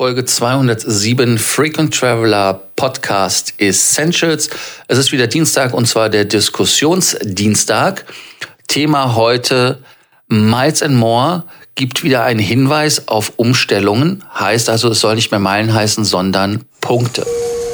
Folge 207 Frequent Traveler Podcast Essentials. Es ist wieder Dienstag und zwar der Diskussionsdienstag. Thema heute Miles and More gibt wieder einen Hinweis auf Umstellungen. Heißt also, es soll nicht mehr Meilen heißen, sondern Punkte.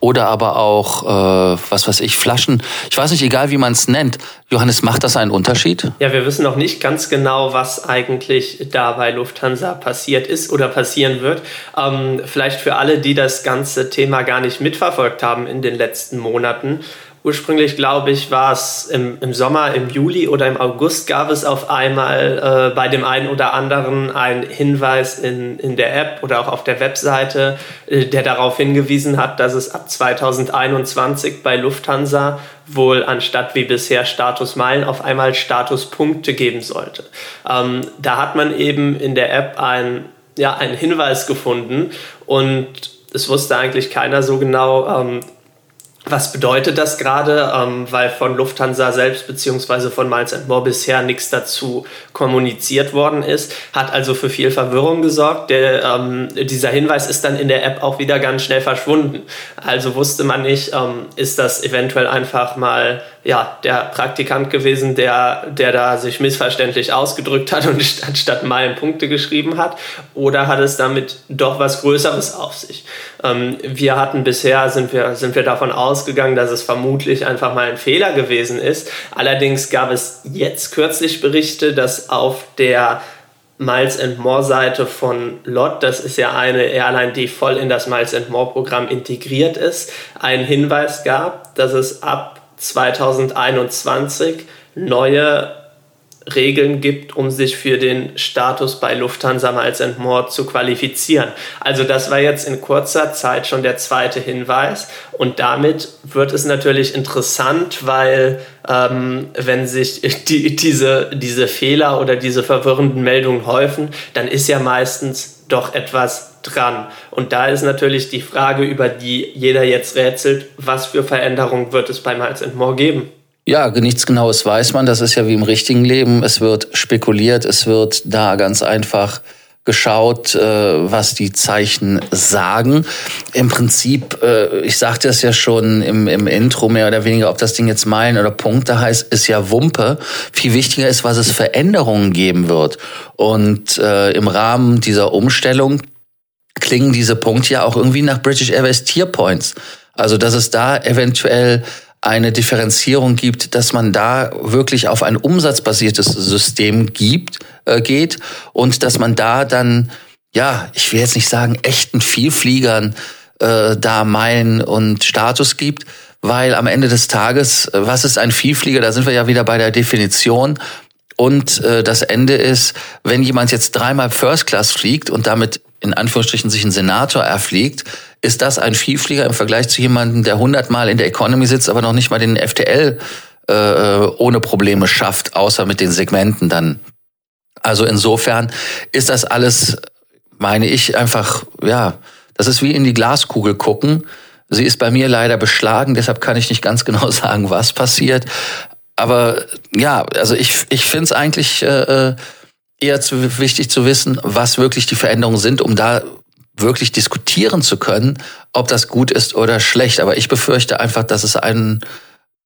oder aber auch, äh, was weiß ich, Flaschen. Ich weiß nicht, egal wie man es nennt. Johannes, macht das einen Unterschied? Ja, wir wissen noch nicht ganz genau, was eigentlich da bei Lufthansa passiert ist oder passieren wird. Ähm, vielleicht für alle, die das ganze Thema gar nicht mitverfolgt haben in den letzten Monaten. Ursprünglich, glaube ich, war es im, im, Sommer, im Juli oder im August gab es auf einmal äh, bei dem einen oder anderen einen Hinweis in, in der App oder auch auf der Webseite, äh, der darauf hingewiesen hat, dass es ab 2021 bei Lufthansa wohl anstatt wie bisher Status Meilen auf einmal Status Punkte geben sollte. Ähm, da hat man eben in der App ein, ja, einen Hinweis gefunden und es wusste eigentlich keiner so genau, ähm, was bedeutet das gerade? Ähm, weil von Lufthansa selbst beziehungsweise von Miles More bisher nichts dazu kommuniziert worden ist, hat also für viel Verwirrung gesorgt. Der, ähm, dieser Hinweis ist dann in der App auch wieder ganz schnell verschwunden. Also wusste man nicht, ähm, ist das eventuell einfach mal ja, der Praktikant gewesen, der, der da sich missverständlich ausgedrückt hat und anstatt Meilen Punkte geschrieben hat? Oder hat es damit doch was Größeres auf sich? Ähm, wir hatten bisher, sind wir, sind wir davon ausgegangen, dass es vermutlich einfach mal ein Fehler gewesen ist. Allerdings gab es jetzt kürzlich Berichte, dass auf der Miles More Seite von LOT, das ist ja eine Airline, die voll in das Miles More Programm integriert ist, einen Hinweis gab, dass es ab 2021 neue Regeln gibt, um sich für den Status bei Lufthansa Miles More zu qualifizieren. Also das war jetzt in kurzer Zeit schon der zweite Hinweis und damit wird es natürlich interessant, weil ähm, wenn sich die, diese, diese Fehler oder diese verwirrenden Meldungen häufen, dann ist ja meistens doch etwas dran. Und da ist natürlich die Frage, über die jeder jetzt rätselt, was für Veränderungen wird es bei Miles More geben? Ja, nichts Genaues weiß man. Das ist ja wie im richtigen Leben. Es wird spekuliert, es wird da ganz einfach geschaut, äh, was die Zeichen sagen. Im Prinzip, äh, ich sagte es ja schon im, im Intro mehr oder weniger, ob das Ding jetzt Meilen oder Punkte heißt, ist ja Wumpe. Viel wichtiger ist, was es Veränderungen geben wird. Und äh, im Rahmen dieser Umstellung klingen diese Punkte ja auch irgendwie nach British Airways Tier Points. Also, dass es da eventuell eine Differenzierung gibt, dass man da wirklich auf ein umsatzbasiertes System gibt, äh, geht und dass man da dann, ja, ich will jetzt nicht sagen, echten Vielfliegern äh, da Meilen und Status gibt, weil am Ende des Tages, äh, was ist ein Vielflieger? Da sind wir ja wieder bei der Definition. Und äh, das Ende ist, wenn jemand jetzt dreimal First Class fliegt und damit in Anführungsstrichen sich einen Senator erfliegt, ist das ein Vielflieger im Vergleich zu jemandem, der hundertmal in der Economy sitzt, aber noch nicht mal den FTL äh, ohne Probleme schafft, außer mit den Segmenten dann. Also insofern ist das alles, meine ich, einfach, ja, das ist wie in die Glaskugel gucken. Sie ist bei mir leider beschlagen, deshalb kann ich nicht ganz genau sagen, was passiert. Aber ja, also ich, ich finde es eigentlich äh, eher zu, wichtig zu wissen, was wirklich die Veränderungen sind, um da wirklich diskutieren zu können, ob das gut ist oder schlecht. Aber ich befürchte einfach, dass es einen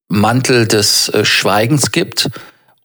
Mantel des äh, Schweigens gibt.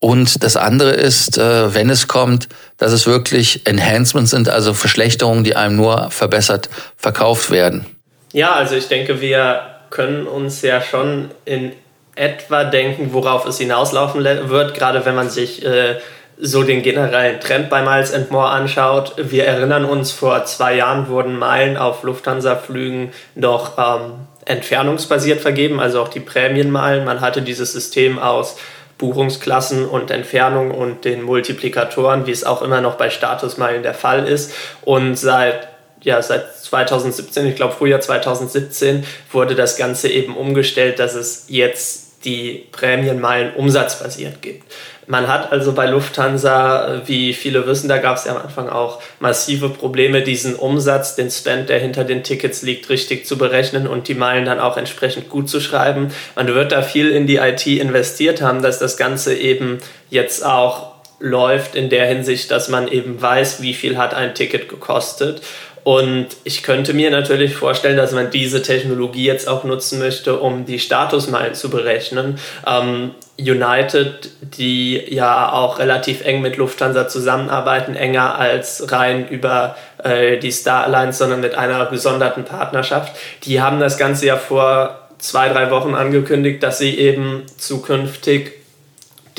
Und das andere ist, äh, wenn es kommt, dass es wirklich Enhancements sind, also Verschlechterungen, die einem nur verbessert verkauft werden. Ja, also ich denke, wir können uns ja schon in etwa denken, worauf es hinauslaufen wird, gerade wenn man sich äh, so den generellen Trend bei Miles and More anschaut. Wir erinnern uns, vor zwei Jahren wurden Meilen auf Lufthansa-Flügen noch ähm, entfernungsbasiert vergeben, also auch die Prämienmeilen. Man hatte dieses System aus Buchungsklassen und Entfernung und den Multiplikatoren, wie es auch immer noch bei Statusmeilen der Fall ist. Und seit ja, seit 2017, ich glaube Frühjahr 2017, wurde das Ganze eben umgestellt, dass es jetzt die Prämienmeilen umsatzbasiert gibt. Man hat also bei Lufthansa, wie viele wissen, da gab es ja am Anfang auch massive Probleme, diesen Umsatz, den Spend, der hinter den Tickets liegt, richtig zu berechnen und die Meilen dann auch entsprechend gut zu schreiben. Man wird da viel in die IT investiert haben, dass das Ganze eben jetzt auch läuft in der Hinsicht, dass man eben weiß, wie viel hat ein Ticket gekostet und ich könnte mir natürlich vorstellen, dass man diese Technologie jetzt auch nutzen möchte, um die Statusmeilen zu berechnen. Ähm, United, die ja auch relativ eng mit Lufthansa zusammenarbeiten, enger als rein über äh, die Star Alliance, sondern mit einer gesonderten Partnerschaft, die haben das Ganze ja vor zwei, drei Wochen angekündigt, dass sie eben zukünftig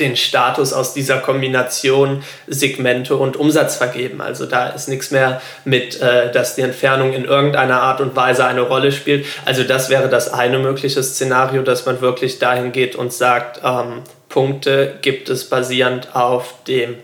den Status aus dieser Kombination Segmente und Umsatz vergeben. Also da ist nichts mehr mit, äh, dass die Entfernung in irgendeiner Art und Weise eine Rolle spielt. Also das wäre das eine mögliche Szenario, dass man wirklich dahin geht und sagt, ähm, Punkte gibt es basierend auf dem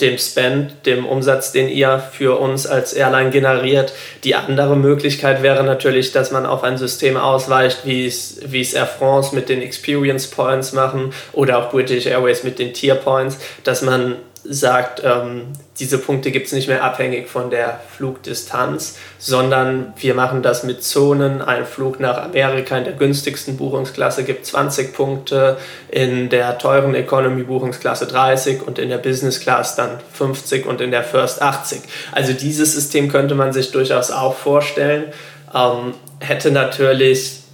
dem Spend, dem Umsatz, den ihr für uns als Airline generiert. Die andere Möglichkeit wäre natürlich, dass man auf ein System ausweicht, wie es, wie es Air France mit den Experience Points machen oder auch British Airways mit den Tier Points, dass man sagt, ähm, diese Punkte gibt es nicht mehr abhängig von der Flugdistanz, sondern wir machen das mit Zonen. Ein Flug nach Amerika in der günstigsten Buchungsklasse gibt 20 Punkte, in der teuren Economy Buchungsklasse 30 und in der Business Class dann 50 und in der First 80. Also dieses System könnte man sich durchaus auch vorstellen. Ähm, hätte natürlich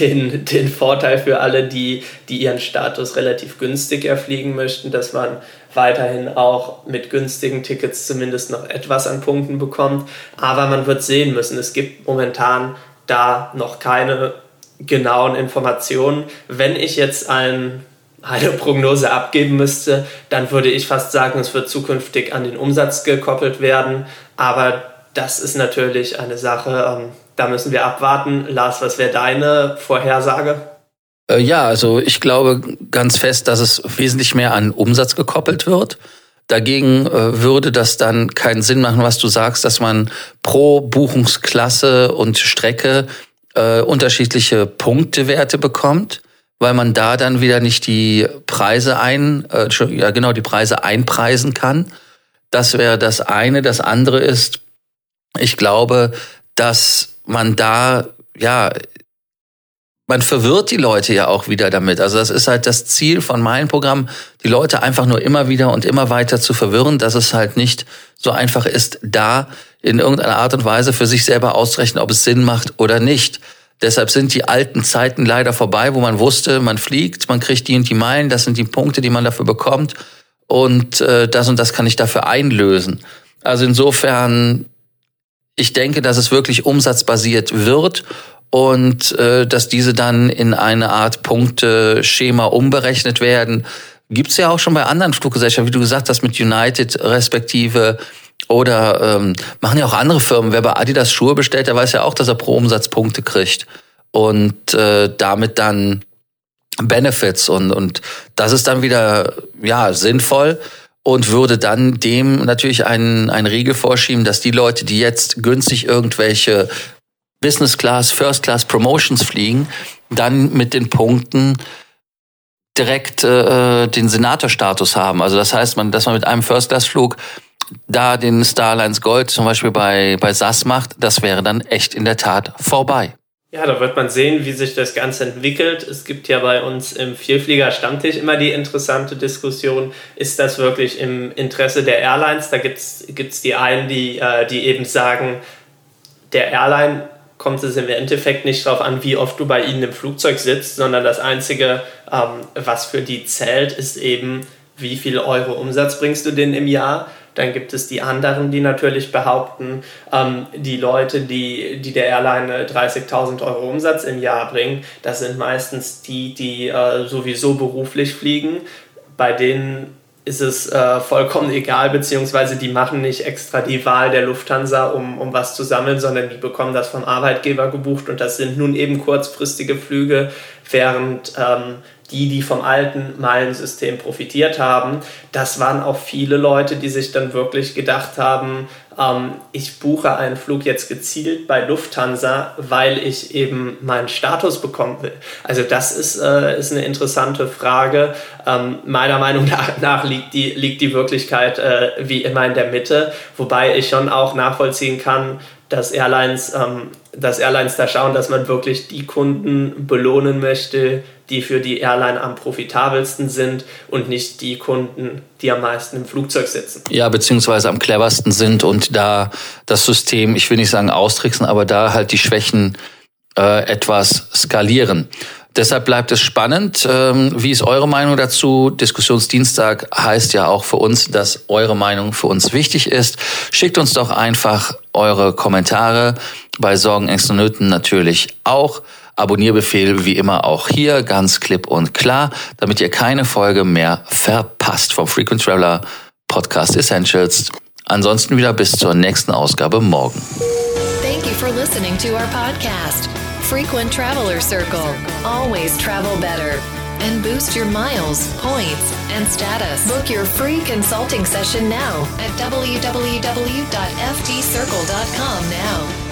den, den Vorteil für alle, die, die ihren Status relativ günstig erfliegen möchten, dass man weiterhin auch mit günstigen Tickets zumindest noch etwas an Punkten bekommt. Aber man wird sehen müssen, es gibt momentan da noch keine genauen Informationen. Wenn ich jetzt ein, eine Prognose abgeben müsste, dann würde ich fast sagen, es wird zukünftig an den Umsatz gekoppelt werden. Aber das ist natürlich eine Sache, ähm, da müssen wir abwarten. Lars, was wäre deine Vorhersage? Äh, ja, also ich glaube ganz fest, dass es wesentlich mehr an Umsatz gekoppelt wird. Dagegen äh, würde das dann keinen Sinn machen, was du sagst, dass man pro Buchungsklasse und Strecke äh, unterschiedliche Punktewerte bekommt, weil man da dann wieder nicht die Preise ein, äh, ja genau die Preise einpreisen kann. Das wäre das eine. Das andere ist, ich glaube, dass man da ja man verwirrt die Leute ja auch wieder damit. Also das ist halt das Ziel von meinem Programm, die Leute einfach nur immer wieder und immer weiter zu verwirren, dass es halt nicht so einfach ist, da in irgendeiner Art und Weise für sich selber auszurechnen, ob es Sinn macht oder nicht. Deshalb sind die alten Zeiten leider vorbei, wo man wusste, man fliegt, man kriegt die und die Meilen, das sind die Punkte, die man dafür bekommt und äh, das und das kann ich dafür einlösen. Also insofern, ich denke, dass es wirklich umsatzbasiert wird und äh, dass diese dann in eine Art Punkteschema umberechnet werden. Gibt's ja auch schon bei anderen Fluggesellschaften, wie du gesagt hast, mit United respektive oder ähm, machen ja auch andere Firmen. Wer bei Adidas Schuhe bestellt, der weiß ja auch, dass er pro Umsatz Punkte kriegt und äh, damit dann Benefits und und das ist dann wieder ja sinnvoll und würde dann dem natürlich einen, einen Riegel vorschieben, dass die Leute, die jetzt günstig irgendwelche Business Class, First Class Promotions fliegen, dann mit den Punkten direkt äh, den Senatorstatus haben. Also das heißt, man, dass man mit einem First Class Flug da den Starlines Gold zum Beispiel bei, bei SAS macht, das wäre dann echt in der Tat vorbei. Ja, da wird man sehen, wie sich das Ganze entwickelt. Es gibt ja bei uns im Vielflieger-Stammtisch immer die interessante Diskussion, ist das wirklich im Interesse der Airlines? Da gibt es die einen, die, äh, die eben sagen, der Airline kommt es im Endeffekt nicht darauf an, wie oft du bei ihnen im Flugzeug sitzt, sondern das Einzige, ähm, was für die zählt, ist eben, wie viel Euro Umsatz bringst du denn im Jahr. Dann gibt es die anderen, die natürlich behaupten, ähm, die Leute, die, die der Airline 30.000 Euro Umsatz im Jahr bringen, das sind meistens die, die äh, sowieso beruflich fliegen. Bei denen ist es äh, vollkommen egal, beziehungsweise die machen nicht extra die Wahl der Lufthansa, um, um was zu sammeln, sondern die bekommen das vom Arbeitgeber gebucht und das sind nun eben kurzfristige Flüge, während ähm, die, die vom alten Meilensystem profitiert haben, das waren auch viele Leute, die sich dann wirklich gedacht haben, ähm, ich buche einen Flug jetzt gezielt bei Lufthansa, weil ich eben meinen Status bekommen will. Also das ist, äh, ist eine interessante Frage. Ähm, meiner Meinung nach liegt die, liegt die Wirklichkeit äh, wie immer in der Mitte, wobei ich schon auch nachvollziehen kann, dass Airlines, ähm, dass Airlines da schauen, dass man wirklich die Kunden belohnen möchte, die für die Airline am profitabelsten sind und nicht die Kunden, die am meisten im Flugzeug sitzen. Ja, beziehungsweise am cleversten sind und da das System, ich will nicht sagen austricksen, aber da halt die Schwächen äh, etwas skalieren. Deshalb bleibt es spannend. Ähm, wie ist eure Meinung dazu? Diskussionsdienstag heißt ja auch für uns, dass eure Meinung für uns wichtig ist. Schickt uns doch einfach eure Kommentare bei Sorgen, Ängsten und Nöten natürlich auch. Abonnierbefehl wie immer auch hier ganz klipp und klar, damit ihr keine Folge mehr verpasst vom Frequent Traveler Podcast Essentials. Ansonsten wieder bis zur nächsten Ausgabe morgen. Thank you for listening to our podcast. Frequent Traveler Circle. Always travel better. And boost your miles, points, and status. Book your free consulting session now at www.ftcircle.com now.